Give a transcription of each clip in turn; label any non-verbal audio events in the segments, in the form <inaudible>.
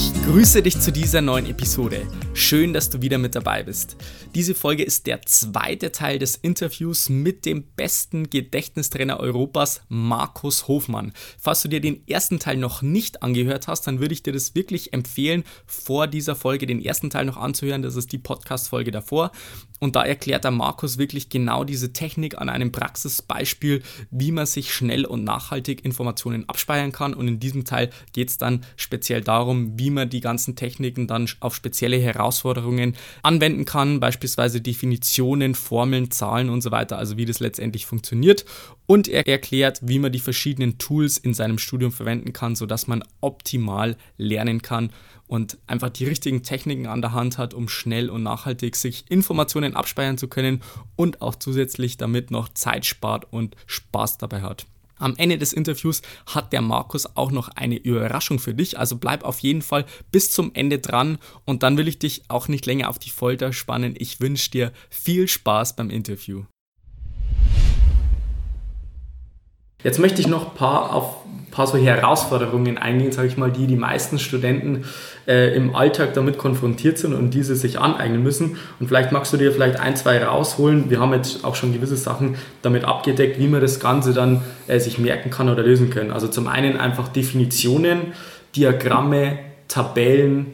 Ich grüße dich zu dieser neuen Episode. Schön, dass du wieder mit dabei bist. Diese Folge ist der zweite Teil des Interviews mit dem besten Gedächtnistrainer Europas, Markus Hofmann. Falls du dir den ersten Teil noch nicht angehört hast, dann würde ich dir das wirklich empfehlen, vor dieser Folge den ersten Teil noch anzuhören. Das ist die Podcast-Folge davor. Und da erklärt der Markus wirklich genau diese Technik an einem Praxisbeispiel, wie man sich schnell und nachhaltig Informationen abspeichern kann. Und in diesem Teil geht es dann speziell darum, wie man die ganzen Techniken dann auf spezielle Herausforderungen anwenden kann, beispielsweise Definitionen, Formeln, Zahlen und so weiter, also wie das letztendlich funktioniert. Und er erklärt, wie man die verschiedenen Tools in seinem Studium verwenden kann, sodass man optimal lernen kann und einfach die richtigen Techniken an der Hand hat, um schnell und nachhaltig sich Informationen abspeichern zu können und auch zusätzlich damit noch Zeit spart und Spaß dabei hat. Am Ende des Interviews hat der Markus auch noch eine Überraschung für dich, also bleib auf jeden Fall bis zum Ende dran und dann will ich dich auch nicht länger auf die Folter spannen. Ich wünsche dir viel Spaß beim Interview. Jetzt möchte ich noch ein paar auf paar so Herausforderungen eingehen, sage ich mal, die die meisten Studenten äh, im Alltag damit konfrontiert sind und diese sich aneignen müssen. Und vielleicht magst du dir vielleicht ein, zwei rausholen. Wir haben jetzt auch schon gewisse Sachen damit abgedeckt, wie man das Ganze dann äh, sich merken kann oder lösen können. Also zum einen einfach Definitionen, Diagramme, Tabellen,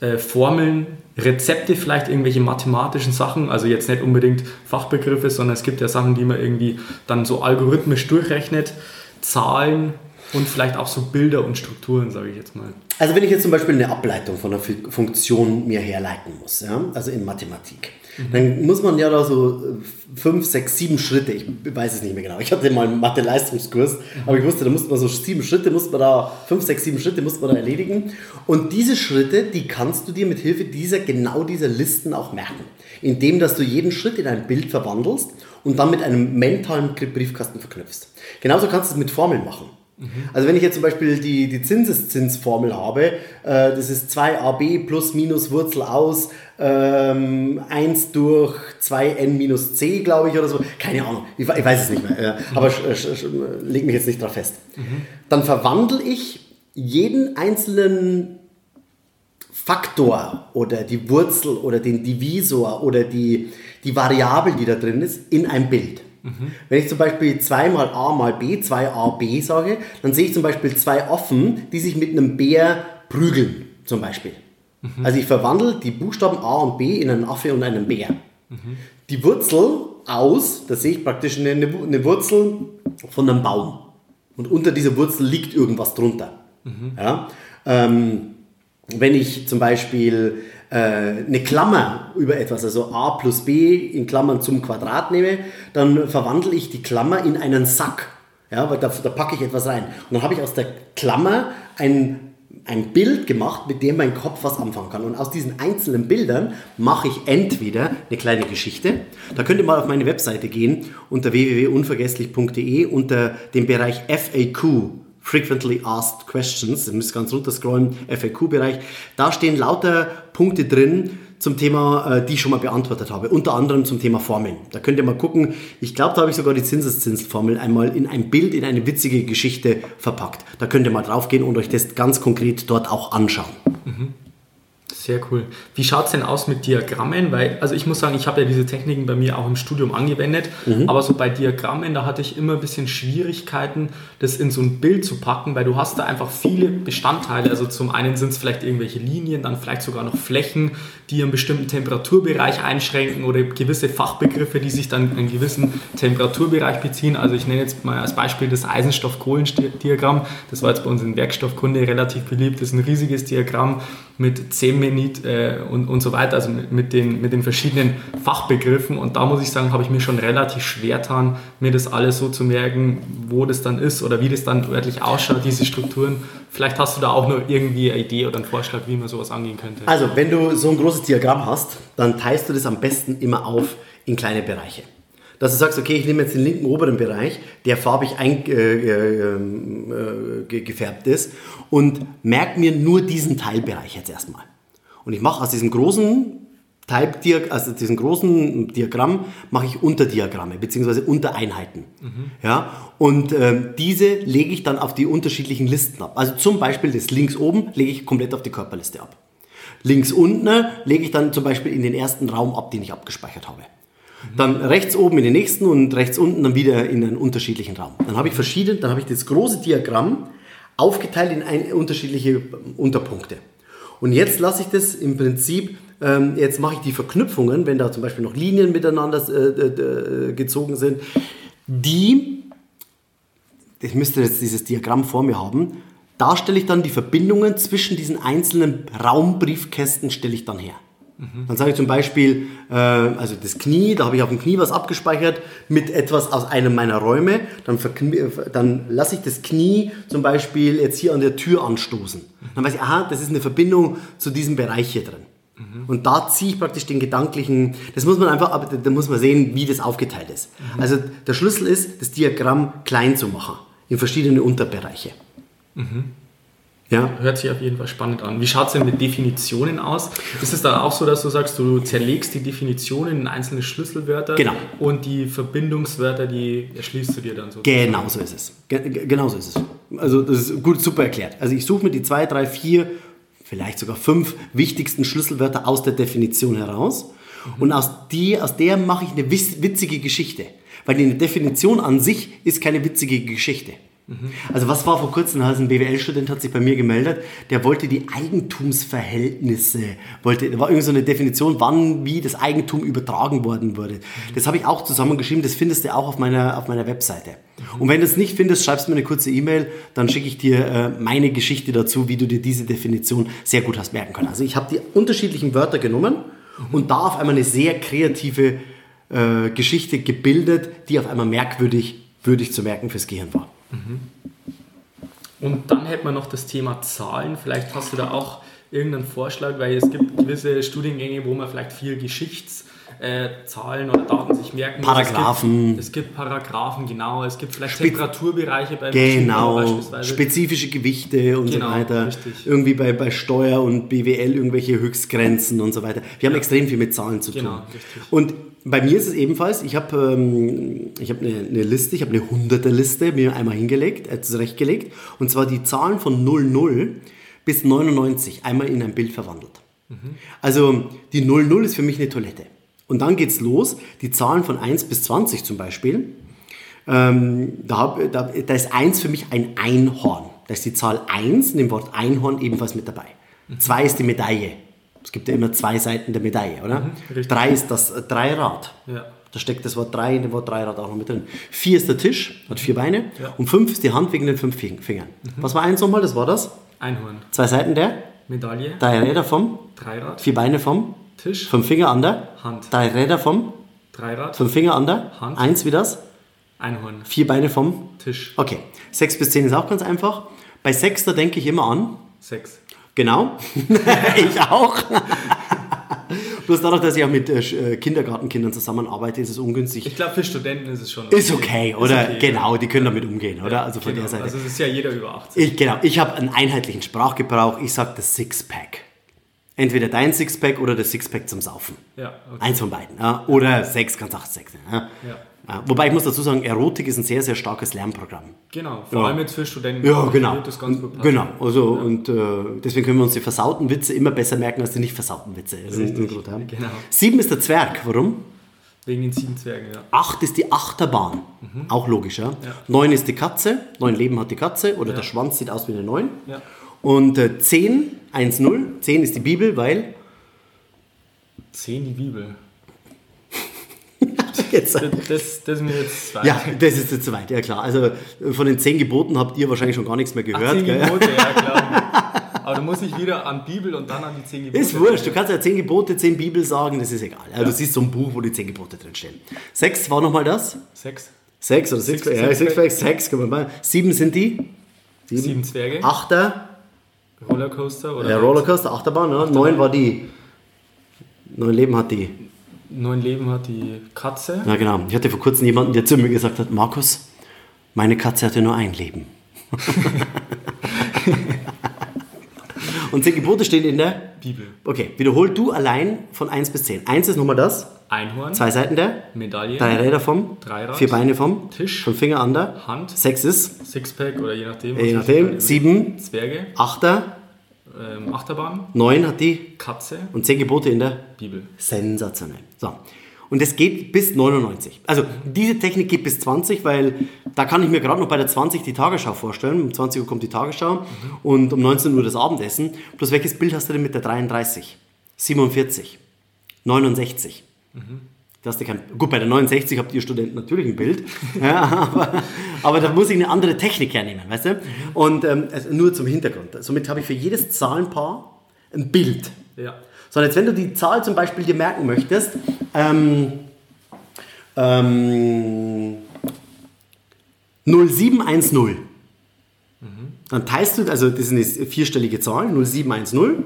äh, Formeln, Rezepte, vielleicht irgendwelche mathematischen Sachen, also jetzt nicht unbedingt Fachbegriffe, sondern es gibt ja Sachen, die man irgendwie dann so algorithmisch durchrechnet, Zahlen und vielleicht auch so Bilder und Strukturen, sage ich jetzt mal. Also wenn ich jetzt zum Beispiel eine Ableitung von einer Funktion mir herleiten muss, ja, also in Mathematik, Mhm. Dann muss man ja da so äh, fünf, sechs, sieben Schritte, ich weiß es nicht mehr genau. Ich hatte mal einen Mathe-Leistungskurs, mhm. aber ich wusste, da musste man so sieben Schritte, musste man da, fünf, sechs, sieben Schritte musste man da erledigen. Und diese Schritte, die kannst du dir mit Hilfe dieser, genau dieser Listen auch merken. Indem, dass du jeden Schritt in ein Bild verwandelst und dann mit einem mentalen Briefkasten verknüpfst. Genauso kannst du es mit Formeln machen. Mhm. Also wenn ich jetzt zum Beispiel die, die Zinseszinsformel habe, äh, das ist 2ab plus minus Wurzel aus ähm, 1 durch 2n minus c, glaube ich, oder so. Keine Ahnung, ich, ich weiß es nicht mehr, äh, aber leg mich jetzt nicht darauf fest. Mhm. Dann verwandle ich jeden einzelnen Faktor oder die Wurzel oder den Divisor oder die, die Variable, die da drin ist, in ein Bild. Mhm. Wenn ich zum Beispiel 2 mal a mal b, 2ab sage, dann sehe ich zum Beispiel zwei Affen, die sich mit einem Bär prügeln, zum Beispiel. Mhm. Also ich verwandle die Buchstaben a und b in einen Affe und einen Bär. Mhm. Die Wurzel aus, da sehe ich praktisch eine, eine, Wurzel von einem Baum. Und unter dieser Wurzel liegt irgendwas drunter. Ja? Ähm, wenn ich zum Beispiel äh, eine Klammer über etwas, also a plus b in Klammern zum Quadrat nehme, dann verwandle ich die Klammer in einen Sack. Ja, weil da, da packe ich etwas rein. Und dann habe ich aus der Klammer ein ein Bild gemacht, mit dem mein Kopf was anfangen kann. Und aus diesen einzelnen Bildern mache ich entweder eine kleine Geschichte. Da könnt ihr mal auf meine Webseite gehen unter www.unvergesslich.de unter dem Bereich FAQ, Frequently Asked Questions. Ihr müsst ganz runter scrollen, FAQ-Bereich. Da stehen lauter Punkte drin, zum Thema, äh, die ich schon mal beantwortet habe. Unter anderem zum Thema Formeln. Da könnt ihr mal gucken. Ich glaube, da habe ich sogar die Zinseszinsformel einmal in ein Bild, in eine witzige Geschichte verpackt. Da könnt ihr mal draufgehen und euch das ganz konkret dort auch anschauen. Mhm. Sehr cool. Wie schaut es denn aus mit Diagrammen? Weil, also ich muss sagen, ich habe ja diese Techniken bei mir auch im Studium angewendet, mhm. aber so bei Diagrammen, da hatte ich immer ein bisschen Schwierigkeiten, das in so ein Bild zu packen, weil du hast da einfach viele Bestandteile. Also zum einen sind es vielleicht irgendwelche Linien, dann vielleicht sogar noch Flächen, die einen bestimmten Temperaturbereich einschränken oder gewisse Fachbegriffe, die sich dann in einen gewissen Temperaturbereich beziehen. Also ich nenne jetzt mal als Beispiel das Eisenstoff-Kohlen-Diagramm. Das war jetzt bei uns in Werkstoffkunde relativ beliebt. Das ist ein riesiges Diagramm mit 10 Minit äh, und, und so weiter, also mit, den, mit den verschiedenen Fachbegriffen. Und da muss ich sagen, habe ich mir schon relativ schwer getan, mir das alles so zu merken, wo das dann ist oder wie das dann örtlich ausschaut, diese Strukturen. Vielleicht hast du da auch noch irgendwie eine Idee oder einen Vorschlag, wie man sowas angehen könnte. Also, wenn du so ein großes Diagramm hast, dann teilst du das am besten immer auf in kleine Bereiche. Dass du sagst, okay, ich nehme jetzt den linken oberen Bereich, der farbig eingefärbt äh, äh, ist und merke mir nur diesen Teilbereich jetzt erstmal. Und ich mache aus diesem großen Type also diesen großen Diagramm mache ich Unterdiagramme bzw. Untereinheiten. Mhm. Ja, und ähm, diese lege ich dann auf die unterschiedlichen Listen ab. Also zum Beispiel das links oben lege ich komplett auf die Körperliste ab. Links unten lege ich dann zum Beispiel in den ersten Raum ab, den ich abgespeichert habe. Mhm. Dann rechts oben in den nächsten und rechts unten dann wieder in einen unterschiedlichen Raum. Dann habe ich verschiedene, dann habe ich das große Diagramm aufgeteilt in ein, unterschiedliche Unterpunkte. Und jetzt lasse ich das im Prinzip ähm, jetzt mache ich die Verknüpfungen, wenn da zum Beispiel noch Linien miteinander äh, äh, gezogen sind, die, ich müsste jetzt dieses Diagramm vor mir haben, da stelle ich dann die Verbindungen zwischen diesen einzelnen Raumbriefkästen stelle ich dann her. Mhm. Dann sage ich zum Beispiel, äh, also das Knie, da habe ich auf dem Knie was abgespeichert mit etwas aus einem meiner Räume. Dann, dann lasse ich das Knie zum Beispiel jetzt hier an der Tür anstoßen. Dann weiß ich, aha, das ist eine Verbindung zu diesem Bereich hier drin. Und da ziehe ich praktisch den gedanklichen, das muss man einfach, aber da muss man sehen, wie das aufgeteilt ist. Mhm. Also der Schlüssel ist, das Diagramm klein zu machen, in verschiedene Unterbereiche. Mhm. Ja. Hört sich auf jeden Fall spannend an. Wie schaut es denn mit Definitionen aus? Ist es dann auch so, dass du sagst, du zerlegst die Definitionen in einzelne Schlüsselwörter genau. und die Verbindungswörter, die erschließt du dir dann so? Genau so ist es. Genau so ist es. Also das ist gut, super erklärt. Also ich suche mir die zwei, drei, vier vielleicht sogar fünf wichtigsten Schlüsselwörter aus der Definition heraus. Und aus, die, aus der mache ich eine witzige Geschichte. Weil die Definition an sich ist keine witzige Geschichte. Also was war vor kurzem, ein BWL-Student hat sich bei mir gemeldet, der wollte die Eigentumsverhältnisse, wollte, da war irgendwie so eine Definition, wann, wie das Eigentum übertragen worden wurde. Das habe ich auch zusammengeschrieben, das findest du auch auf meiner, auf meiner Webseite. Und wenn du es nicht findest, schreibst du mir eine kurze E-Mail, dann schicke ich dir äh, meine Geschichte dazu, wie du dir diese Definition sehr gut hast merken können. Also ich habe die unterschiedlichen Wörter genommen und da auf einmal eine sehr kreative äh, Geschichte gebildet, die auf einmal merkwürdig würdig zu merken fürs Gehirn war. Mhm. Und dann hätte man noch das Thema Zahlen. Vielleicht hast du da auch irgendeinen Vorschlag, weil es gibt gewisse Studiengänge, wo man vielleicht viel Geschichtszahlen äh, oder Daten sich merken. Paragraphen. Es gibt, es gibt Paragraphen, genau. Es gibt vielleicht Spe Temperaturbereiche bei Genau, beispielsweise. spezifische Gewichte und genau, so weiter. Richtig. Irgendwie bei, bei Steuer und BWL irgendwelche Höchstgrenzen und so weiter. Wir haben ja. extrem viel mit Zahlen zu tun. Genau, richtig. Und bei mir ist es ebenfalls, ich habe ähm, hab eine, eine Liste, ich habe eine Hunderte-Liste mir einmal hingelegt, äh, zurechtgelegt. Und zwar die Zahlen von 00 bis 99 einmal in ein Bild verwandelt. Mhm. Also die 00 ist für mich eine Toilette. Und dann geht es los, die Zahlen von 1 bis 20 zum Beispiel. Ähm, da, da, da ist 1 für mich ein Einhorn. Da ist die Zahl 1 in dem Wort Einhorn ebenfalls mit dabei. 2 mhm. ist die Medaille. Es gibt ja immer zwei Seiten der Medaille, oder? Mhm, drei ist das äh, Dreirad. Ja. Da steckt das Wort drei in dem Wort Dreirad auch noch mit drin. Vier ist der Tisch, hat vier Beine. Ja. Und fünf ist die Hand wegen den fünf Fingern. Mhm. Was war eins nochmal? Das war das? Einhorn. Zwei Seiten der? Medaille. Drei Räder vom? Dreirad. Vier Beine vom? Tisch. Fünf Finger an der? Hand. Drei Räder vom? Dreirad. Fünf Finger an der? Hand. Eins wie das? Einhorn. Vier Beine vom? Tisch. Okay. Sechs bis zehn ist auch ganz einfach. Bei sechs, da denke ich immer an? Sechs. Genau. <laughs> ich auch. Bloß dadurch, dass ich auch mit äh, äh, Kindergartenkindern zusammenarbeite, ist es ungünstig. Ich glaube, für Studenten ist es schon okay. Ist okay, oder? Ist okay, genau, die können damit umgehen, oder? Ja, also von genau. der Seite. Also es ist ja jeder über 18. Ich, genau, ich habe einen einheitlichen Sprachgebrauch. Ich sage das Sixpack. Entweder dein Sixpack oder das Sixpack zum Saufen. Ja, okay. Eins von beiden. Oder Sex, ganz auch Sex. Ja? ja. Wobei ich muss dazu sagen, Erotik ist ein sehr, sehr starkes Lernprogramm. Genau, vor ja. allem jetzt für Studenten. Ja, genau. Das ganz gut genau, also ja. und äh, deswegen können wir uns die versauten Witze immer besser merken als die nicht versauten Witze. Richtig, genau. Sieben ist der Zwerg, warum? Wegen den sieben Zwergen, ja. Acht ist die Achterbahn, mhm. auch logisch, ja? ja. Neun ist die Katze, neun Leben hat die Katze oder der Schwanz sieht aus wie eine Neun. Ja. Und äh, zehn, eins, null, zehn ist die Bibel, weil... Zehn die Bibel <laughs> jetzt. Das, das, das, ist mir jetzt zu weit. Ja, das ist jetzt zu weit, ja klar. Also von den zehn Geboten habt ihr wahrscheinlich schon gar nichts mehr gehört. Ach, zehn gell? Gebote, ja klar. <laughs> Aber du musst nicht wieder an Bibel und dann an die zehn Gebote. Ist wurscht, du kannst ja zehn Gebote, zehn Bibel sagen, das ist egal. Also ja. Du siehst so ein Buch, wo die zehn Gebote drinstehen. Sechs war nochmal das? Sechs. Sechs oder sechs? Six, ja, sechs, sechs, sechs, kann man mal. Sieben sind die? Sieben, Sieben Zwerge. Achter. Rollercoaster oder? Ja, Rollercoaster, Achterbahn. Ne? Achterbahn. Neun war die. Neun Leben hat die. neun Leben hat die Katze. Ja, genau. Ich hatte vor kurzem jemanden, der zu mir gesagt hat, Markus, meine Katze hatte nur ein Leben. <laughs> Und zehn Gebote stehen in der Bibel. Okay, wiederhol du allein von 1 bis 10. 1 ist Nummer das, Einhorn, zwei Seiten der, Medaille, drei Räder vom, Dreirad, vier Beine vom, Tisch, fünf Finger an der, Hand, sechs ist, Sixpack oder je nachdem. je nachdem, sieben, Zwerge, Achter, ähm, Achterbahn, neun hat die Katze, und zehn Gebote in der Bibel. Sensationell. So. Und das geht bis 99. Also diese Technik geht bis 20, weil da kann ich mir gerade noch bei der 20 die Tagesschau vorstellen. Um 20 Uhr kommt die Tagesschau und um 19 Uhr das Abendessen. Bloß welches Bild hast du denn mit der 33? 47? 69? Da hast du kein, gut, bei der 69 habt ihr Studenten natürlich ein Bild, <laughs> ja, aber, aber da muss ich eine andere Technik hernehmen, weißt du? Und ähm, also nur zum Hintergrund. Somit habe ich für jedes Zahlenpaar ein Bild. Ja. Sondern jetzt, wenn du die Zahl zum Beispiel dir merken möchtest, ähm, ähm, 0710, dann teilst du, also das ist eine vierstellige Zahl, 0710,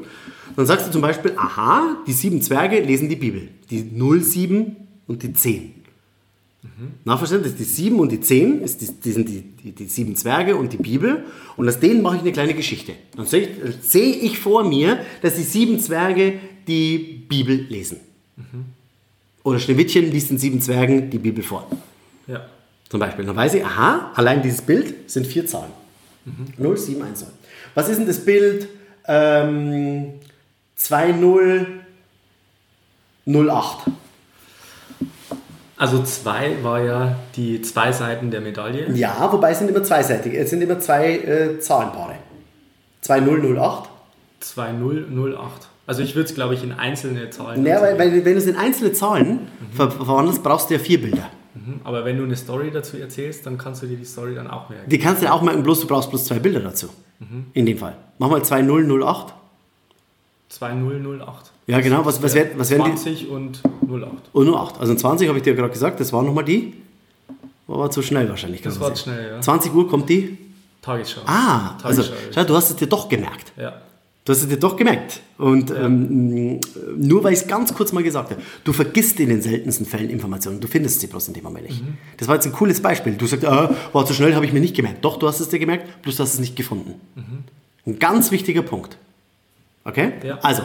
dann sagst du zum Beispiel, aha, die sieben Zwerge lesen die Bibel, die 07 und die 10. Nachverstanden? Das ist die 7 und die 10, ist die, die sind die, die, die sieben Zwerge und die Bibel. Und aus denen mache ich eine kleine Geschichte. Dann sehe ich, sehe ich vor mir, dass die sieben Zwerge die Bibel lesen. Oder Schneewittchen liest den sieben Zwergen die Bibel vor. Ja. Zum Beispiel. Dann weiß ich, aha, allein dieses Bild sind vier Zahlen. 0, 7, 1, 9. Was ist denn das Bild ähm, 2, 0, 0, 8? Also zwei war ja die zwei Seiten der Medaille. Ja, wobei es sind immer zweiseitig. Es sind immer zwei äh, Zahlenpaare. 2, 0, 0, 8. 2008. Also ich würde es, glaube ich, in einzelne Zahlen. Naja, weil, weil, wenn du es in einzelne Zahlen ver verwandelst, brauchst du ja vier Bilder. Mhm. Aber wenn du eine Story dazu erzählst, dann kannst du dir die Story dann auch merken. Die kannst du ja auch merken, bloß du brauchst bloß zwei Bilder dazu. In dem Fall. Mach mal 2, 0, 0, 8. 2008. Ja, genau. Was, was, wär, was wären die? 20 und 08. Und nur 8. Also 20 habe ich dir gerade gesagt, das waren nochmal die. War zu schnell wahrscheinlich. Das war zu schnell, ja. 20 Uhr kommt die. Tagesschau. Ah, also Tagesschau. schau, du hast es dir doch gemerkt. ja. Du hast es dir doch gemerkt. Und ähm, nur weil ich es ganz kurz mal gesagt habe, du vergisst in den seltensten Fällen Informationen. Du findest sie bloß in dem Moment nicht. Das war jetzt ein cooles Beispiel. Du sagst, ah, war zu schnell, habe ich mir nicht gemerkt. Doch, du hast es dir gemerkt, bloß du hast es nicht gefunden. Ein ganz wichtiger Punkt. Okay? Ja. Also,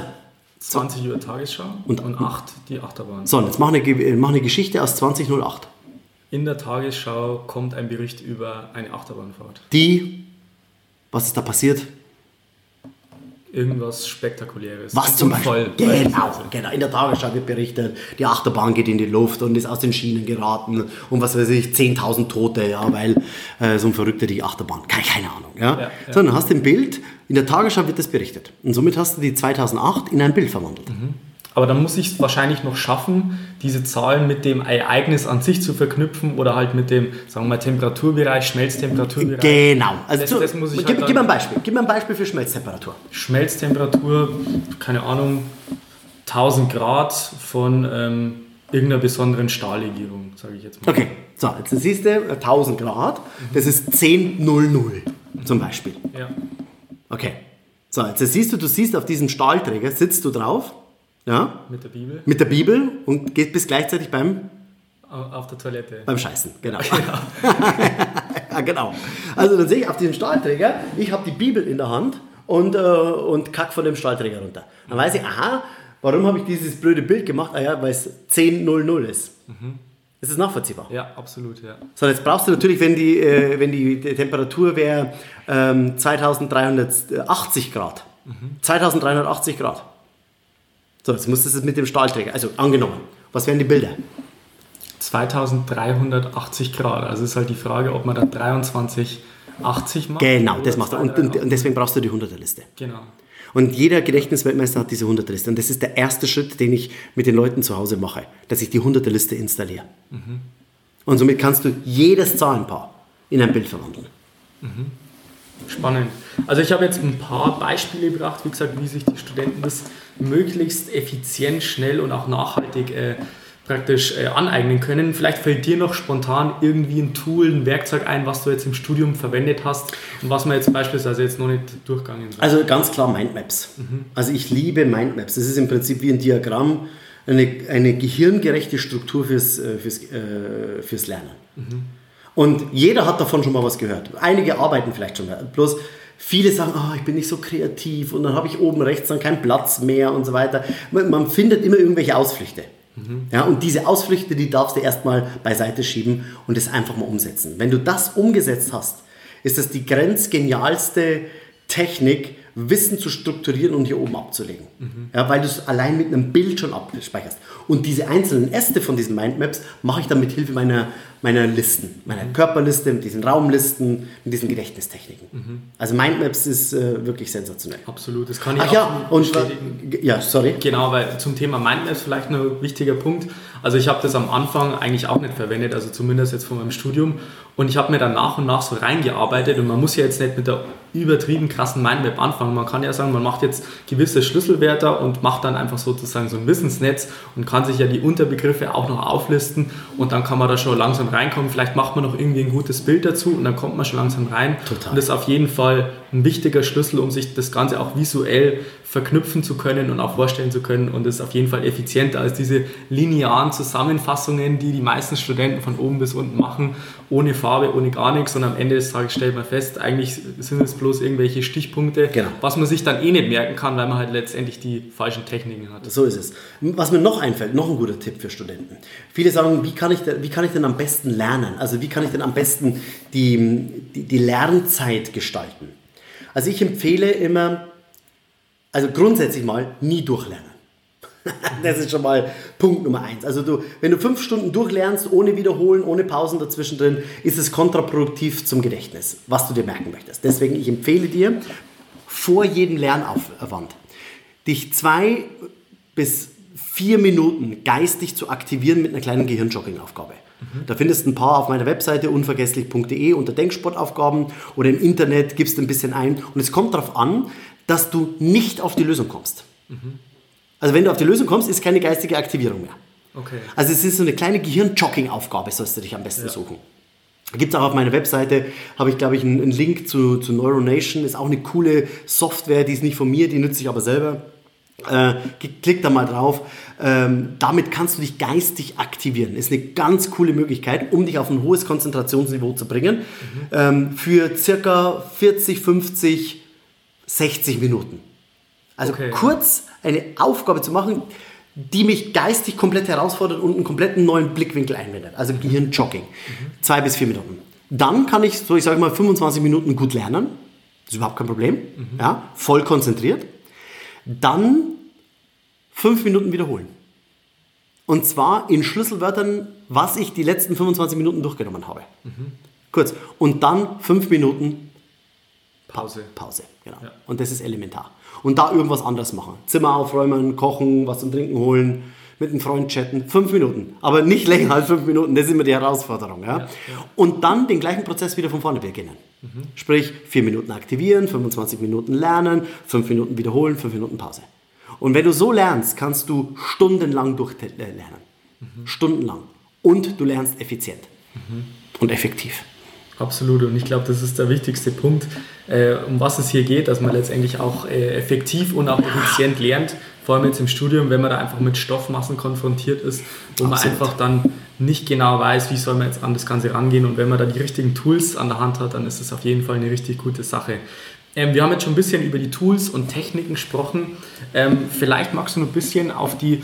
20 Uhr Tagesschau Und- und, 8 die Achterbahn. so, jetzt mach eine, äh, mach eine Geschichte aus 2008. In der Tagesschau kommt ein Bericht über eine Achterbahnfahrt. Die, was ist da passiert? Irgendwas Spektakuläres. Was zum Beispiel? Genau, genau. In der Tagesschau wird berichtet, die Achterbahn geht in die Luft und ist aus den Schienen geraten und was weiß ich, 10.000 Tote, ja, weil äh, so ein Verrückter die Achterbahn, keine, keine Ahnung. Ja? Ja, ja. So, dann hast du ein Bild, in der Tagesschau wird das berichtet. Und somit hast du die 2008 in ein Bild verwandelt. Aber dann muss ich es wahrscheinlich noch schaffen, diese Zahlen mit dem Ereignis an sich zu verknüpfen oder halt mit dem, sagen wir mal, Temperaturbereich, Schmelztemperaturbereich. Genau. Also Das- das muss ich gib, halt gib mir ein Beispiel. Gib mir ein Beispiel für Schmelztemperatur. Schmelztemperatur, keine Ahnung, 1000 Grad von ähm, irgendeiner besonderen Stahllegierung, sage ich jetzt mal. Okay, so, jetzt siehst du äh, 1000 Grad, das ist 1000 zum Beispiel. Ja. Okay. So, jetzt siehst du, du siehst auf diesem Stahlträger, sitzt du drauf, ja, Mit der Bibel mit der Bibel und gehst bis gleichzeitig beim, au- auf der Toilette. beim Scheißen. Genau. <laughs> <laughs> ja, genau. Also dann sehe ich auf diesem Stahlträger, ich habe die Bibel in der Hand und, äh, und kack von dem Stahlträger runter. Dann weiß ich, aha, warum habe ich dieses blöde Bild gemacht? Ah ja, weil es 10.00 ist. Ist das nachvollziehbar? Ja, absolut, ja. So, jetzt brauchst du natürlich, wenn die, äh, wenn die, Temperatur wäre ähm, 2380 Grad. 2380 Grad. So, jetzt musst du es mit dem Stahlträger, also angenommen. Was wären die Bilder? 2380 Grad. Also ist halt die Frage, ob man da 2380 macht. Genau, das macht er. Und, und, 2380. und deswegen brauchst du die 100er-Liste. Genau. Und jeder Gedächtnisweltmeister hat diese 100er-Liste. Und das ist der erste Schritt, den ich mit den Leuten zu Hause mache, dass ich die 100er-Liste installiere. Und somit kannst du jedes Zahlenpaar in ein Bild verwandeln. Spannend. Also ich habe jetzt ein paar Beispiele gebracht, wie gesagt, wie sich die Studenten das möglichst effizient, schnell und auch nachhaltig äh, praktisch äh, aneignen können. Vielleicht fällt dir noch spontan irgendwie ein Tool, ein Werkzeug ein, was du jetzt im Studium verwendet hast und was wir jetzt beispielsweise jetzt noch nicht durchgegangen sind. Also ganz klar Mindmaps. Also ich liebe Mindmaps. Das ist im Prinzip wie ein Diagramm, eine, eine gehirngerechte Struktur fürs, äh, fürs, äh, fürs Lernen. Mhm. Und jeder hat davon schon mal was gehört. Einige arbeiten vielleicht schon. Bloß viele sagen, oh, ich bin nicht so kreativ und dann habe ich oben rechts dann keinen Platz mehr und so weiter. Man, man findet immer irgendwelche Ausflüchte. Mhm. Ja, und diese Ausflüchte, die darfst du erstmal beiseite schieben und das einfach mal umsetzen. Wenn du das umgesetzt hast, ist das die grenzgenialste Technik, Wissen zu strukturieren und hier oben abzulegen. Mhm. Ja, weil du es allein mit einem Bild schon abspeicherst. Und diese einzelnen Äste von diesen Mindmaps mache ich dann mit Hilfe meiner, meiner Listen, meiner mhm. Körperliste, mit diesen Raumlisten, mit diesen Gedächtnistechniken. Mhm. Also Mindmaps ist äh, wirklich sensationell. Absolut, das kann ich Ach auch ja, und, bestätigen. Ja, sorry. Genau, weil zum Thema Mindmaps vielleicht ein wichtiger Punkt. Also ich habe das am Anfang eigentlich auch nicht verwendet, also zumindest jetzt von meinem Studium. Und ich habe mir dann nach und nach so reingearbeitet und man muss ja jetzt nicht mit der übertrieben krassen Mindmap anfangen. Man kann ja sagen, man macht jetzt gewisse Schlüsselwerte und macht dann einfach sozusagen so ein Wissensnetz und kann sich ja die Unterbegriffe auch noch auflisten und dann kann man da schon langsam reinkommen. Vielleicht macht man noch irgendwie ein gutes Bild dazu und dann kommt man schon langsam rein. Total. Und das ist auf jeden Fall ein wichtiger Schlüssel, um sich das Ganze auch visuell verknüpfen zu können und auch vorstellen zu können und ist auf jeden Fall effizienter als diese linearen Zusammenfassungen, die die meisten Studenten von oben bis unten machen, ohne Farbe, ohne gar nichts und am Ende des Tages stellt man fest, eigentlich sind es bloß irgendwelche Stichpunkte, genau. was man sich dann eh nicht merken kann, weil man halt letztendlich die falschen Techniken hat. So ist es. Was mir noch einfällt, noch ein guter Tipp für Studenten. Viele sagen, wie kann ich denn, wie kann ich denn am besten lernen? Also wie kann ich denn am besten die, die, die Lernzeit gestalten? Also ich empfehle immer, also grundsätzlich mal nie durchlernen. <laughs> das ist schon mal Punkt Nummer eins. Also du, wenn du fünf Stunden durchlernst, ohne Wiederholen, ohne Pausen dazwischen drin, ist es kontraproduktiv zum Gedächtnis, was du dir merken möchtest. Deswegen, ich empfehle dir, vor jedem Lernaufwand, dich zwei bis vier Minuten geistig zu aktivieren mit einer kleinen Gehirnjogging-Aufgabe. Mhm. Da findest du ein paar auf meiner Webseite unvergesslich.de unter Denksportaufgaben oder im Internet gibst du ein bisschen ein. Und es kommt darauf an, dass du nicht auf die Lösung kommst. Mhm. Also wenn du auf die Lösung kommst, ist keine geistige Aktivierung mehr. Okay. Also es ist so eine kleine Gehirn-Jogging-Aufgabe, sollst du dich am besten ja. suchen. Gibt es auch auf meiner Webseite, habe ich glaube ich einen, einen Link zu, zu Neuronation, ist auch eine coole Software, die ist nicht von mir, die nütze ich aber selber. Äh, klick da mal drauf. Ähm, damit kannst du dich geistig aktivieren. Ist eine ganz coole Möglichkeit, um dich auf ein hohes Konzentrationsniveau zu bringen. Mhm. Ähm, für circa 40, 50, 60 Minuten. Also okay. kurz eine Aufgabe zu machen, die mich geistig komplett herausfordert und einen kompletten neuen Blickwinkel einwendet. Also Gehirnjogging. Mhm. Zwei bis vier Minuten. Dann kann ich, so ich sage mal, 25 Minuten gut lernen. Das ist überhaupt kein Problem. Mhm. Ja, voll konzentriert. Dann fünf Minuten wiederholen. Und zwar in Schlüsselwörtern, was ich die letzten 25 Minuten durchgenommen habe. Mhm. Kurz. Und dann fünf Minuten Pause. Pause, genau. Ja. Und das ist elementar. Und da irgendwas anderes machen. Zimmer aufräumen, kochen, was zum Trinken holen, mit einem Freund chatten. Fünf Minuten. Aber nicht länger als fünf Minuten. Das ist immer die Herausforderung. Ja? ja, ja. Und dann den gleichen Prozess wieder von vorne beginnen. Mhm. Sprich, vier Minuten aktivieren, 25 Minuten lernen, fünf Minuten wiederholen, fünf Minuten Pause. Und wenn du so lernst, kannst du stundenlang durchlernen. Mhm. Stundenlang. Und du lernst effizient mhm. und effektiv. Absolut. Und ich glaube, das ist der wichtigste Punkt, äh, um was es hier geht, dass man letztendlich auch äh, effektiv und auch effizient lernt. Vor allem jetzt im Studium, wenn man da einfach mit Stoffmassen konfrontiert ist, wo Absolut. man einfach dann nicht genau weiß, wie soll man jetzt an das Ganze rangehen. Und wenn man da die richtigen Tools an der Hand hat, dann ist es auf jeden Fall eine richtig gute Sache. Ähm, wir haben jetzt schon ein bisschen über die Tools und Techniken gesprochen. Ähm, vielleicht magst du noch ein bisschen auf die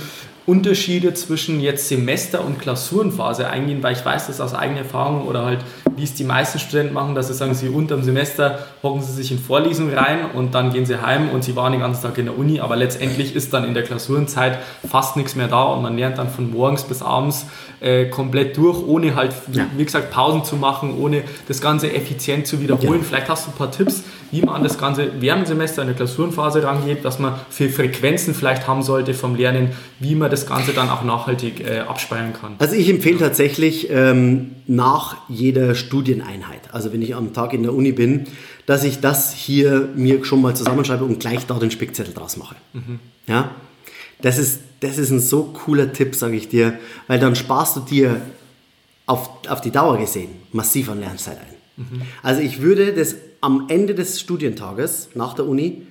Unterschiede zwischen jetzt Semester- und Klausurenphase eingehen, weil ich weiß das aus eigener Erfahrung oder halt, wie es die meisten Studenten machen, dass sie sagen, sie unterm Semester hocken sie sich in Vorlesungen rein und dann gehen sie heim und sie waren den ganzen Tag in der Uni, aber letztendlich ist dann in der Klausurenzeit fast nichts mehr da und man lernt dann von morgens bis abends äh, komplett durch, ohne halt, ja. wie gesagt, Pausen zu machen, ohne das Ganze effizient zu wiederholen. Ja. Vielleicht hast du ein paar Tipps, wie man an das Ganze während dem Semester in der Klausurenphase rangeht, was man für Frequenzen vielleicht haben sollte vom Lernen, wie man das Ganze dann auch nachhaltig äh, abspeichern kann. Also ich empfehle tatsächlich ähm, nach jeder Studieneinheit, also wenn ich am Tag in der Uni bin, dass ich das hier mir schon mal zusammenschreibe und gleich da den Spickzettel draus mache. Mhm. Ja, das ist, das ist ein so cooler Tipp, sage ich dir, weil dann sparst du dir auf, auf die Dauer gesehen massiv an Lernzeit ein. Mhm. Also ich würde das am Ende des Studientages nach der Uni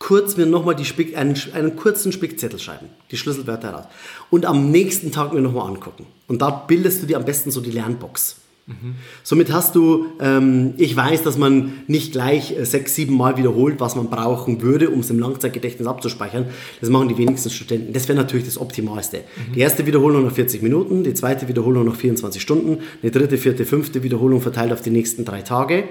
kurz mir nochmal einen, einen kurzen Spickzettel schreiben, die Schlüsselwörter heraus. Und am nächsten Tag mir nochmal angucken. Und da bildest du dir am besten so die Lernbox. Mhm. Somit hast du, ähm, ich weiß, dass man nicht gleich äh, sechs, sieben Mal wiederholt, was man brauchen würde, um es im Langzeitgedächtnis abzuspeichern. Das machen die wenigsten Studenten. Das wäre natürlich das Optimalste. Mhm. Die erste Wiederholung nach 40 Minuten, die zweite Wiederholung nach 24 Stunden, eine dritte, vierte, fünfte Wiederholung verteilt auf die nächsten drei Tage.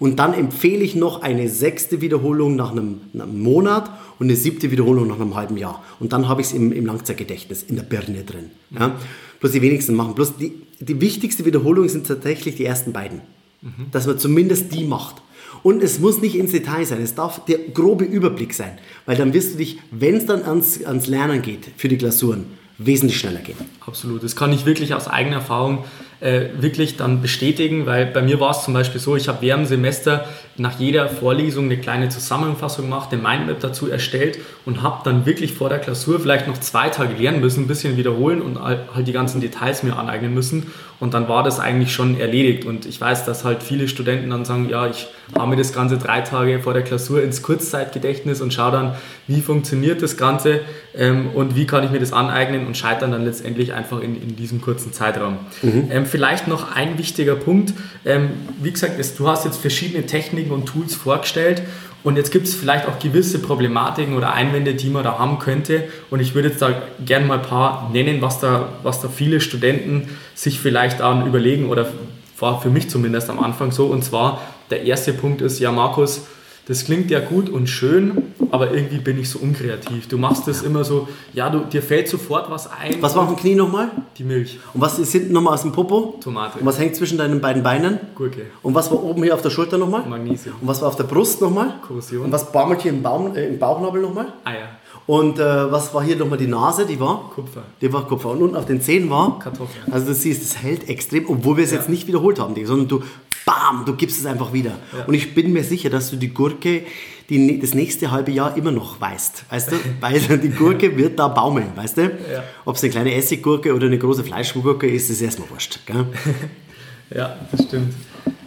Und dann empfehle ich noch eine sechste Wiederholung nach einem, einem Monat und eine siebte Wiederholung nach einem halben Jahr. Und dann habe ich es im, im Langzeitgedächtnis, in der Birne drin. Ja? Bloß die wenigsten machen. Bloß die, die wichtigste Wiederholung sind tatsächlich die ersten beiden. Mhm. Dass man zumindest die macht. Und es muss nicht ins Detail sein, es darf der grobe Überblick sein, weil dann wirst du dich, wenn es dann ans, ans Lernen geht für die Klausuren, wesentlich schneller gehen. Absolut, das kann ich wirklich aus eigener Erfahrung äh, wirklich dann bestätigen, weil bei mir war es zum Beispiel so, ich habe während dem Semester nach jeder Vorlesung eine kleine Zusammenfassung gemacht, eine Mindmap dazu erstellt und habe dann wirklich vor der Klausur vielleicht noch zwei Tage lernen müssen, ein bisschen wiederholen und halt die ganzen Details mir aneignen müssen und dann war das eigentlich schon erledigt und ich weiß, dass halt viele Studenten dann sagen, ja, ich habe mir das Ganze drei Tage vor der Klausur ins Kurzzeitgedächtnis und schaue dann, wie funktioniert das Ganze ähm, und wie kann ich mir das aneignen und scheitern dann letztendlich einfach in, in diesem kurzen Zeitraum. Mhm. Ähm, vielleicht noch ein wichtiger Punkt. Ähm, wie gesagt, es, du hast jetzt verschiedene Techniken und Tools vorgestellt und jetzt gibt es vielleicht auch gewisse Problematiken oder Einwände, die man da haben könnte. Und ich würde jetzt da gerne mal ein paar nennen, was da, was da viele Studenten sich vielleicht auch überlegen oder war für mich zumindest am Anfang so. Und zwar der erste Punkt ist, ja Markus, das klingt ja gut und schön, aber irgendwie bin ich so unkreativ. Du machst das immer so, ja, du, dir fällt sofort was ein. Was war auf dem Knie nochmal? Die Milch. Und was ist hinten nochmal aus dem Popo? Tomate. Und was hängt zwischen deinen beiden Beinen? Gurke. Und was war oben hier auf der Schulter nochmal? Magnesium. Und was war auf der Brust nochmal? Korrosion. Und was baumelt hier im, Baum, äh, im Bauchnabel nochmal? Eier. Und äh, was war hier nochmal die Nase? Die war? Kupfer. Die war Kupfer. Und unten auf den Zähnen war? Kartoffeln. Also du siehst, es hält extrem, obwohl wir es ja. jetzt nicht wiederholt haben, sondern du, bam, du gibst es einfach wieder. Ja. Und ich bin mir sicher, dass du die Gurke die, das nächste halbe Jahr immer noch weißt. Weißt du? <laughs> Weil die Gurke wird da baumeln, weißt du? Ja. Ob es eine kleine Essiggurke oder eine große Fleischgurke ist, ist erstmal wurscht. Gell? <laughs> ja, das stimmt.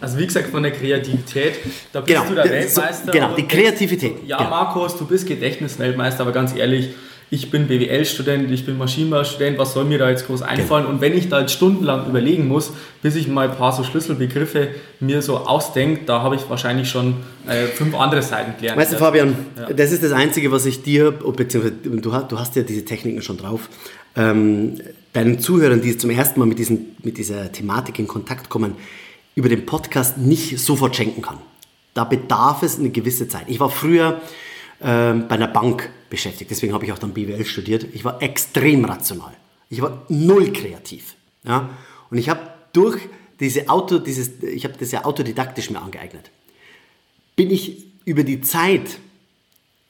Also wie gesagt, von der Kreativität, da bist genau, du der Weltmeister. So, genau, die Kreativität. Ja, genau. Markus, du bist Gedächtnisweltmeister, aber ganz ehrlich, ich bin BWL-Student, ich bin Maschinenbaustudent, was soll mir da jetzt groß einfallen? Genau. Und wenn ich da jetzt stundenlang überlegen muss, bis ich mal ein paar so Schlüsselbegriffe mir so ausdenke, da habe ich wahrscheinlich schon äh, fünf andere Seiten gelernt. Weißt du, Fabian, ja. das ist das Einzige, was ich dir, beziehungsweise du hast, du hast ja diese Techniken schon drauf, ähm, deinen Zuhörern, die zum ersten Mal mit, diesen, mit dieser Thematik in Kontakt kommen, über den Podcast nicht sofort schenken kann. Da bedarf es eine gewisse Zeit. Ich war früher ähm, bei einer Bank beschäftigt, deswegen habe ich auch dann BWL studiert. Ich war extrem rational. Ich war null kreativ. Ja? Und ich habe durch diese Auto, dieses, ich habe das ja autodidaktisch mir angeeignet, bin ich über die Zeit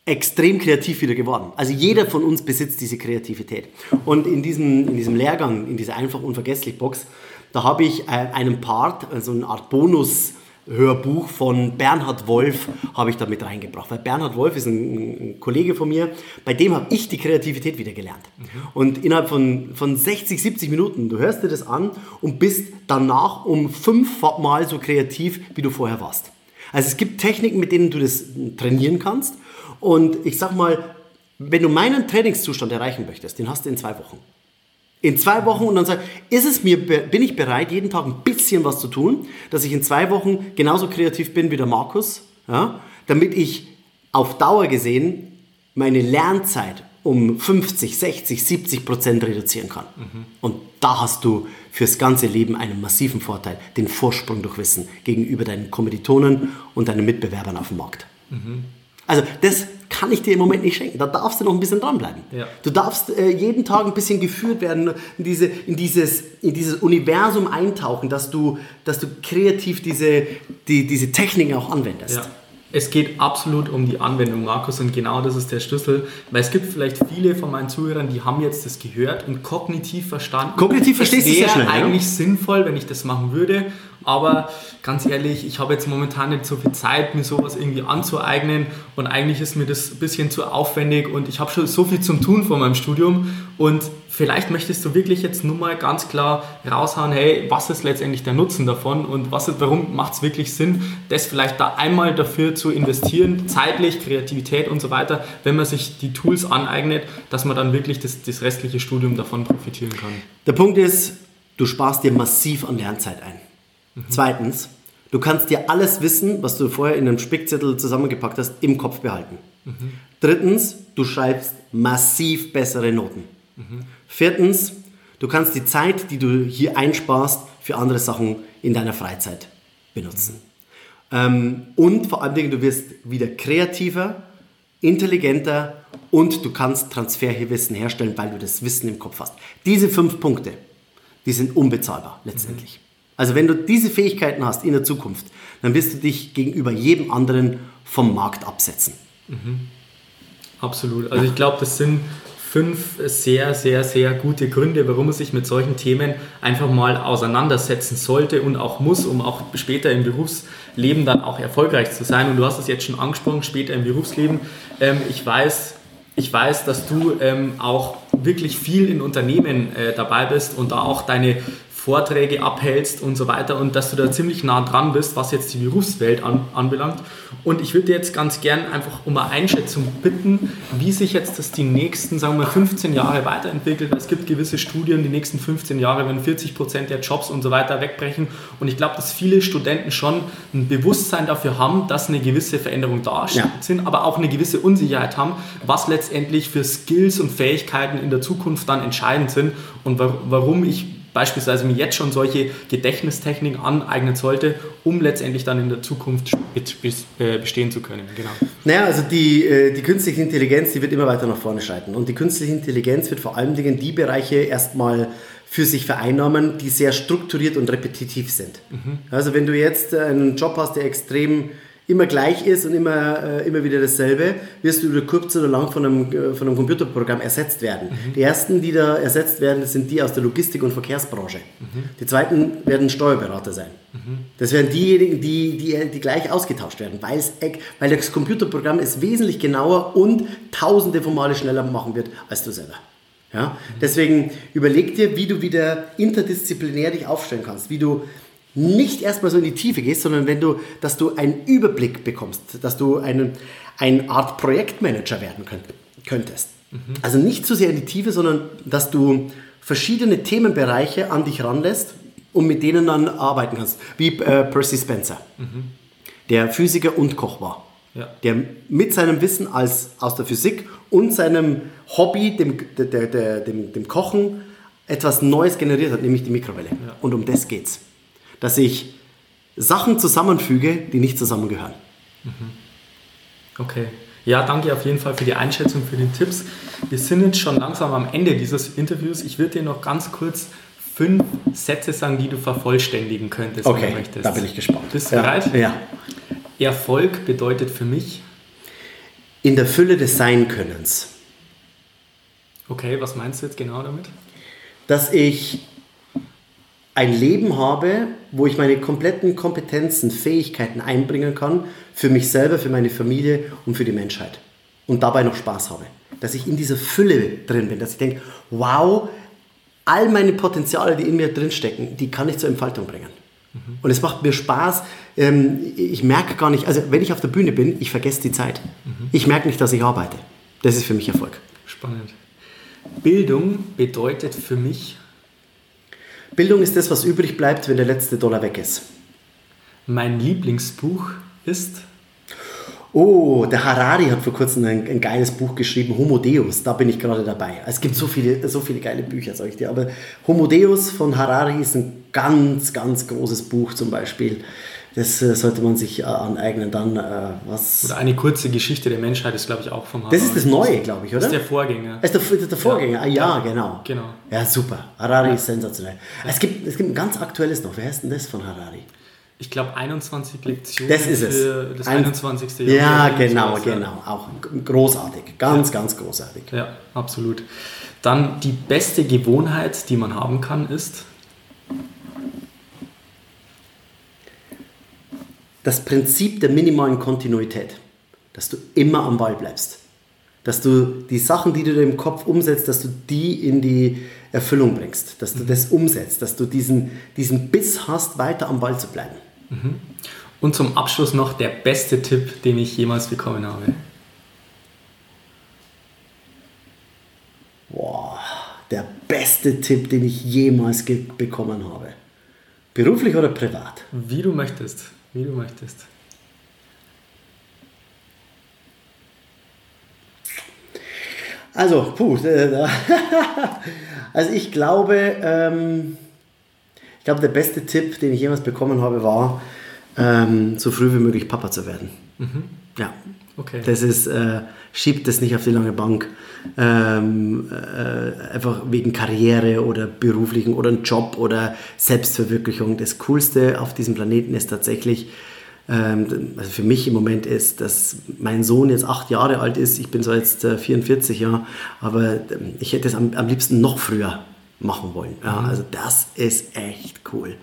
extrem kreativ wieder geworden. Also jeder von uns besitzt diese Kreativität. Und in diesem, in diesem Lehrgang, in dieser einfach unvergesslich Box, da habe ich äh, einen Part, also eine Art Bonus, Hörbuch von Bernhard Wolf habe ich da mit reingebracht. Weil Bernhard Wolf ist ein, ein Kollege von mir, bei dem habe ich die Kreativität wieder gelernt. Mhm. Und innerhalb von, von 60, 70 Minuten, du hörst dir das an und bist danach um fünfmal so kreativ, wie du vorher warst. Also es gibt Techniken, mit denen du das trainieren kannst. Und ich sag mal, wenn du meinen Trainingszustand erreichen möchtest, den hast du in zwei Wochen in zwei Wochen und dann sage, ist es mir, bin ich bereit, jeden Tag ein bisschen was zu tun, dass ich in zwei Wochen genauso kreativ bin wie der Markus, ja, damit ich auf Dauer gesehen meine Lernzeit um 50, 60, 70 Prozent reduzieren kann. Mhm. Und da hast du fürs ganze Leben einen massiven Vorteil, den Vorsprung durch Wissen gegenüber deinen Kommilitonen und deinen Mitbewerbern auf dem Markt. Mhm. Also das kann ich dir im Moment nicht schenken. Da darfst du noch ein bisschen dranbleiben. Ja. Du darfst äh, jeden Tag ein bisschen geführt werden, in, diese, in, dieses, in dieses Universum eintauchen, dass du, dass du kreativ diese, die, diese Techniken auch anwendest. Ja. Es geht absolut um die Anwendung, Markus, und genau das ist der Schlüssel, weil es gibt vielleicht viele von meinen Zuhörern, die haben jetzt das gehört und kognitiv verstanden. Kognitiv verstehst du es ja schnell. eigentlich ja? sinnvoll, wenn ich das machen würde. Aber ganz ehrlich, ich habe jetzt momentan nicht so viel Zeit, mir sowas irgendwie anzueignen und eigentlich ist mir das ein bisschen zu aufwendig und ich habe schon so viel zum Tun vor meinem Studium und vielleicht möchtest du wirklich jetzt nur mal ganz klar raushauen, hey, was ist letztendlich der Nutzen davon und was ist, warum macht es wirklich Sinn, das vielleicht da einmal dafür zu investieren, zeitlich, Kreativität und so weiter, wenn man sich die Tools aneignet, dass man dann wirklich das, das restliche Studium davon profitieren kann. Der Punkt ist, du sparst dir massiv an Lernzeit ein. Mhm. Zweitens, du kannst dir alles Wissen, was du vorher in einem Spickzettel zusammengepackt hast, im Kopf behalten. Mhm. Drittens, du schreibst massiv bessere Noten. Mhm. Viertens, du kannst die Zeit, die du hier einsparst, für andere Sachen in deiner Freizeit benutzen. Ähm, und vor allen Dingen, du wirst wieder kreativer, intelligenter und du kannst Transferwissen herstellen, weil du das Wissen im Kopf hast. Diese fünf Punkte, die sind unbezahlbar letztendlich. Also wenn du diese Fähigkeiten hast in der Zukunft, dann wirst du dich gegenüber jedem anderen vom Markt absetzen. Mhm. Absolut. Also ich glaube, das sind fünf sehr, sehr, sehr gute Gründe, warum man sich mit solchen Themen einfach mal auseinandersetzen sollte und auch muss, um auch später im Berufsleben dann auch erfolgreich zu sein. Und du hast es jetzt schon angesprochen, später im Berufsleben. Ähm, ich weiß, ich weiß, dass du ähm, auch wirklich viel in Unternehmen äh, dabei bist und da auch deine Vorträge abhältst und so weiter und dass du da ziemlich nah dran bist, was jetzt die Berufswelt an, anbelangt. Und ich würde jetzt ganz gern einfach um eine Einschätzung bitten, wie sich jetzt das die nächsten, sagen wir 15 Jahre weiterentwickelt. Es gibt gewisse Studien, die nächsten 15 Jahre, wenn 40 Prozent der Jobs und so weiter wegbrechen. Und ich glaube, dass viele Studenten schon ein Bewusstsein dafür haben, dass eine gewisse Veränderung da ja. sind, aber auch eine gewisse Unsicherheit haben, was letztendlich für Skills und Fähigkeiten in der Zukunft dann entscheidend sind und warum ich beispielsweise mir jetzt schon solche Gedächtnistechniken aneignen sollte, um letztendlich dann in der Zukunft äh, bestehen zu können. Genau. Naja, also die, äh, die künstliche Intelligenz, die wird immer weiter nach vorne schreiten. Und die künstliche Intelligenz wird vor allen Dingen die Bereiche erstmal für sich vereinnahmen, die sehr strukturiert und repetitiv sind. Mhm. Also wenn du jetzt einen Job hast, der extrem immer gleich ist und immer, äh, immer wieder dasselbe, wirst du über kurz oder lang von einem, äh, von einem Computerprogramm ersetzt werden. Mhm. Die ersten, die da ersetzt werden, sind die aus der Logistik- und Verkehrsbranche. Mhm. Die zweiten werden Steuerberater sein. Mhm. Das werden diejenigen, die, die, die gleich ausgetauscht werden, weil das Computerprogramm es wesentlich genauer und tausende von Male schneller machen wird als du selber. Ja? Mhm. Deswegen überleg dir, wie du wieder interdisziplinär dich aufstellen kannst, wie du nicht erstmal so in die Tiefe gehst, sondern wenn du, dass du einen Überblick bekommst, dass du einen, eine Art Projektmanager werden könnt, könntest. Mhm. Also nicht zu so sehr in die Tiefe, sondern dass du verschiedene Themenbereiche an dich ranlässt und mit denen dann arbeiten kannst. Wie äh, Percy Spencer, mhm. der Physiker und Koch war. Ja. Der mit seinem Wissen als, aus der Physik und seinem Hobby, dem, der, der, dem, dem Kochen, etwas Neues generiert hat, nämlich die Mikrowelle. Ja. Und um das geht's dass ich Sachen zusammenfüge, die nicht zusammengehören. Mhm. Okay. Ja, danke auf jeden Fall für die Einschätzung, für die Tipps. Wir sind jetzt schon langsam am Ende dieses Interviews. Ich würde dir noch ganz kurz fünf Sätze sagen, die du vervollständigen könntest, okay, wenn du möchtest. da bin ich gespannt. Bist du ja. bereit? Ja. Erfolg bedeutet für mich? In der Fülle des Seinkönnens. Okay, was meinst du jetzt genau damit? Dass ich ein Leben habe, wo ich meine kompletten Kompetenzen, Fähigkeiten einbringen kann, für mich selber, für meine Familie und für die Menschheit. Und dabei noch Spaß habe. Dass ich in dieser Fülle drin bin, dass ich denke, wow, all meine Potenziale, die in mir drin stecken, die kann ich zur Entfaltung bringen. Mhm. Und es macht mir Spaß. Ähm, ich merke gar nicht, also wenn ich auf der Bühne bin, ich vergesse die Zeit. Mhm. Ich merke nicht, dass ich arbeite. Das ist für mich Erfolg. Spannend. Bildung bedeutet für mich Bildung ist das, was übrig bleibt, wenn der letzte Dollar weg ist. Mein Lieblingsbuch ist. Oh, der Harari hat vor kurzem ein, ein, geiles Buch geschrieben, Homo Deus, da bin ich gerade dabei. Es gibt so viele, so viele geile Bücher, sag ich dir. Aber Homo Deus von Harari ist ein ganz, ganz großes Buch zum Beispiel. Das äh, sollte man sich äh, aneignen. Dann äh, was. Oder eine kurze Geschichte der Menschheit ist, glaube ich, auch vom Harari. Das ist das Neue, glaube ich, oder? Das ist der Vorgänger. Das ist der, der Vorgänger, ja. ah ja, genau. genau. Ja, super. Harari ja. ist sensationell. Ja. Es, gibt, es gibt ein ganz aktuelles noch. Wer heißt denn das von Harari? Ich glaube 21 Lektionen das ist es. für das 21. Jahr. Ja, genau, genau. Auch großartig. Ganz, ja. ganz großartig. Ja, absolut. Dann die beste Gewohnheit, die man haben kann, ist das Prinzip der minimalen Kontinuität, dass du immer am Ball bleibst. Dass du die Sachen, die du im Kopf umsetzt, dass du die in die Erfüllung bringst, dass du das umsetzt, dass du diesen, diesen Biss hast, weiter am Ball zu bleiben. Und zum Abschluss noch der beste Tipp, den ich jemals bekommen habe. Boah, der beste Tipp, den ich jemals bekommen habe. Beruflich oder privat? Wie du möchtest. Wie du möchtest. Also, puh, <laughs> also ich glaube, ähm, ich glaube, der beste Tipp, den ich jemals bekommen habe, war, ähm, so früh wie möglich Papa zu werden. Mhm. Ja. Okay. Das ist, äh, schiebt das nicht auf die lange Bank. Ähm, äh, einfach wegen Karriere oder beruflichen oder einen Job oder Selbstverwirklichung. Das Coolste auf diesem Planeten ist tatsächlich, ähm, also für mich im Moment ist, dass mein Sohn jetzt acht Jahre alt ist. Ich bin so jetzt äh, 44 Jahre, aber ähm, ich hätte es am, am liebsten noch früher machen wollen. Ja, mhm. Also das ist echt cool.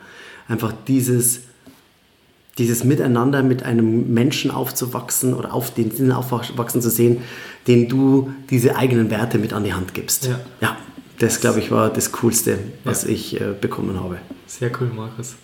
Einfach dieses dieses Miteinander mit einem Menschen aufzuwachsen oder auf den Sinn aufwachsen zu sehen, den du diese eigenen Werte mit an die Hand gibst. Ja, ja das glaube ich war das Coolste, was ja. ich äh, bekommen habe. Sehr cool, Markus.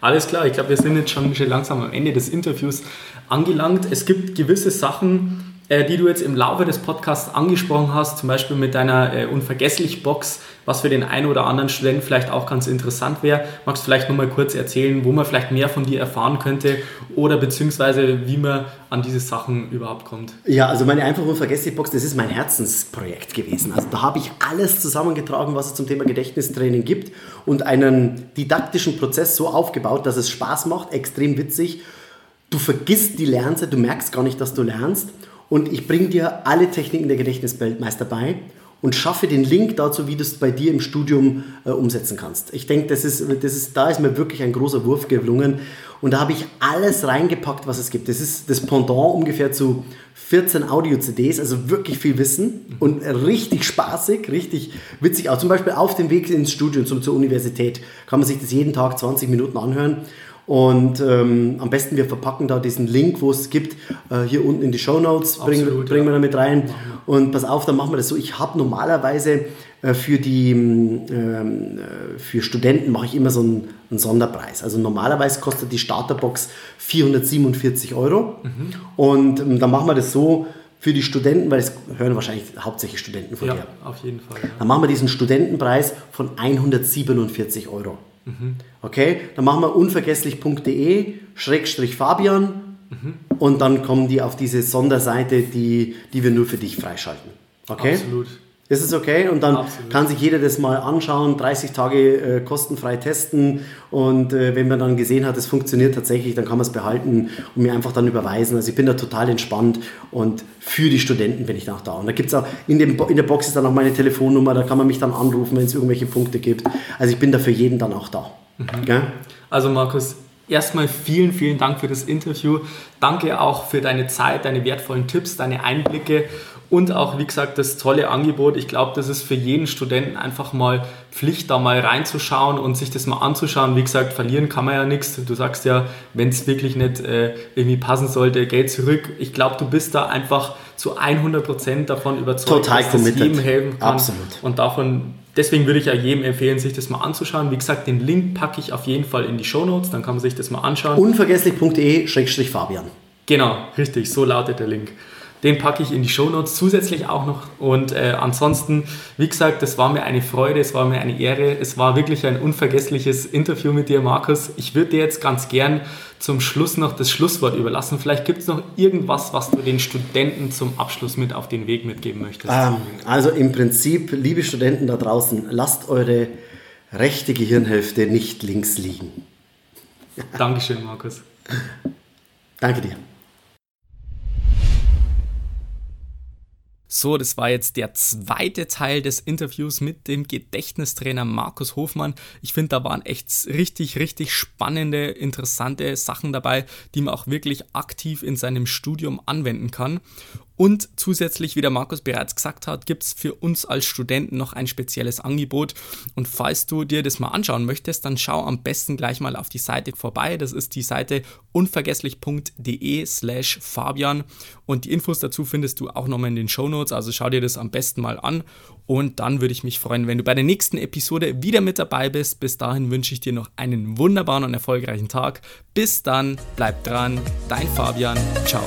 Alles klar, ich glaube, wir sind jetzt schon langsam am Ende des Interviews angelangt. Es gibt gewisse Sachen, die du jetzt im Laufe des Podcasts angesprochen hast, zum Beispiel mit deiner äh, Unvergesslich-Box, was für den einen oder anderen Studenten vielleicht auch ganz interessant wäre. Magst du vielleicht nochmal kurz erzählen, wo man vielleicht mehr von dir erfahren könnte oder beziehungsweise wie man an diese Sachen überhaupt kommt? Ja, also meine einfach Unvergesslich-Box, das ist mein Herzensprojekt gewesen. Also da habe ich alles zusammengetragen, was es zum Thema Gedächtnistraining gibt und einen didaktischen Prozess so aufgebaut, dass es Spaß macht, extrem witzig. Du vergisst die Lernzeit, du merkst gar nicht, dass du lernst und ich bringe dir alle Techniken der Gedächtnisweltmeister bei und schaffe den Link dazu, wie du es bei dir im Studium äh, umsetzen kannst. Ich denke, das ist, das ist, da ist mir wirklich ein großer Wurf gelungen und da habe ich alles reingepackt, was es gibt. Das ist das Pendant ungefähr zu 14 Audio-CDs, also wirklich viel Wissen und richtig spaßig, richtig witzig. Auch zum Beispiel auf dem Weg ins Studium, zum, zur Universität, kann man sich das jeden Tag 20 Minuten anhören und ähm, am besten wir verpacken da diesen Link, wo es gibt, äh, hier unten in die Show Notes, bringen, Absolut, bringen wir da mit rein. Und pass auf, dann machen wir das so. Ich habe normalerweise äh, für die ähm, äh, für Studenten mache ich immer so einen, einen, Sonderpreis. Also normalerweise kostet die Starterbox 447 Euro. Mhm. Und ähm, dann machen wir das so für die Studenten, weil es hören wahrscheinlich hauptsächlich Studenten von ja, dir. auf jeden Fall. Ja. Dann machen wir diesen Studentenpreis von 147 Euro. Mhm. Okay, dann machen wir unvergesslich.de Schrägstrich Fabian mhm. und dann kommen die auf diese Sonderseite, die, die wir nur für dich freischalten. Okay? Absolut. Ist es okay? Und dann Absolut. kann sich jeder das mal anschauen, 30 Tage äh, kostenfrei testen und äh, wenn man dann gesehen hat, es funktioniert tatsächlich, dann kann man es behalten und mir einfach dann überweisen. Also ich bin da total entspannt und für die Studenten bin ich dann auch da. Und da gibt es auch, in, dem, in der Box ist dann auch meine Telefonnummer, da kann man mich dann anrufen, wenn es irgendwelche Punkte gibt. Also ich bin da für jeden dann auch da. Mhm. Also Markus, Erstmal vielen, vielen Dank für das Interview. Danke auch für deine Zeit, deine wertvollen Tipps, deine Einblicke und auch, wie gesagt, das tolle Angebot. Ich glaube, das ist für jeden Studenten einfach mal Pflicht, da mal reinzuschauen und sich das mal anzuschauen. Wie gesagt, verlieren kann man ja nichts. Du sagst ja, wenn es wirklich nicht äh, irgendwie passen sollte, Geld zurück. Ich glaube, du bist da einfach zu 100% davon überzeugt, Total dass committed. das jedem helfen kann. Absolut. Und davon, deswegen würde ich ja jedem empfehlen, sich das mal anzuschauen. Wie gesagt, den Link packe ich auf jeden Fall in die Show Notes, dann kann man sich das mal anschauen. Unvergesslich.de-Fabian. Genau, richtig, so lautet der Link. Den packe ich in die Shownotes zusätzlich auch noch. Und äh, ansonsten, wie gesagt, das war mir eine Freude, es war mir eine Ehre. Es war wirklich ein unvergessliches Interview mit dir, Markus. Ich würde dir jetzt ganz gern zum Schluss noch das Schlusswort überlassen. Vielleicht gibt es noch irgendwas, was du den Studenten zum Abschluss mit auf den Weg mitgeben möchtest. Ähm, also im Prinzip, liebe Studenten da draußen, lasst eure rechte Gehirnhälfte nicht links liegen. Dankeschön, Markus. Danke dir. So, das war jetzt der zweite Teil des Interviews mit dem Gedächtnistrainer Markus Hofmann. Ich finde, da waren echt richtig, richtig spannende, interessante Sachen dabei, die man auch wirklich aktiv in seinem Studium anwenden kann. Und zusätzlich, wie der Markus bereits gesagt hat, gibt es für uns als Studenten noch ein spezielles Angebot. Und falls du dir das mal anschauen möchtest, dann schau am besten gleich mal auf die Seite vorbei. Das ist die Seite unvergesslich.de slash Fabian. Und die Infos dazu findest du auch nochmal in den Show Notes. Also schau dir das am besten mal an. Und dann würde ich mich freuen, wenn du bei der nächsten Episode wieder mit dabei bist. Bis dahin wünsche ich dir noch einen wunderbaren und erfolgreichen Tag. Bis dann, bleib dran, dein Fabian. Ciao.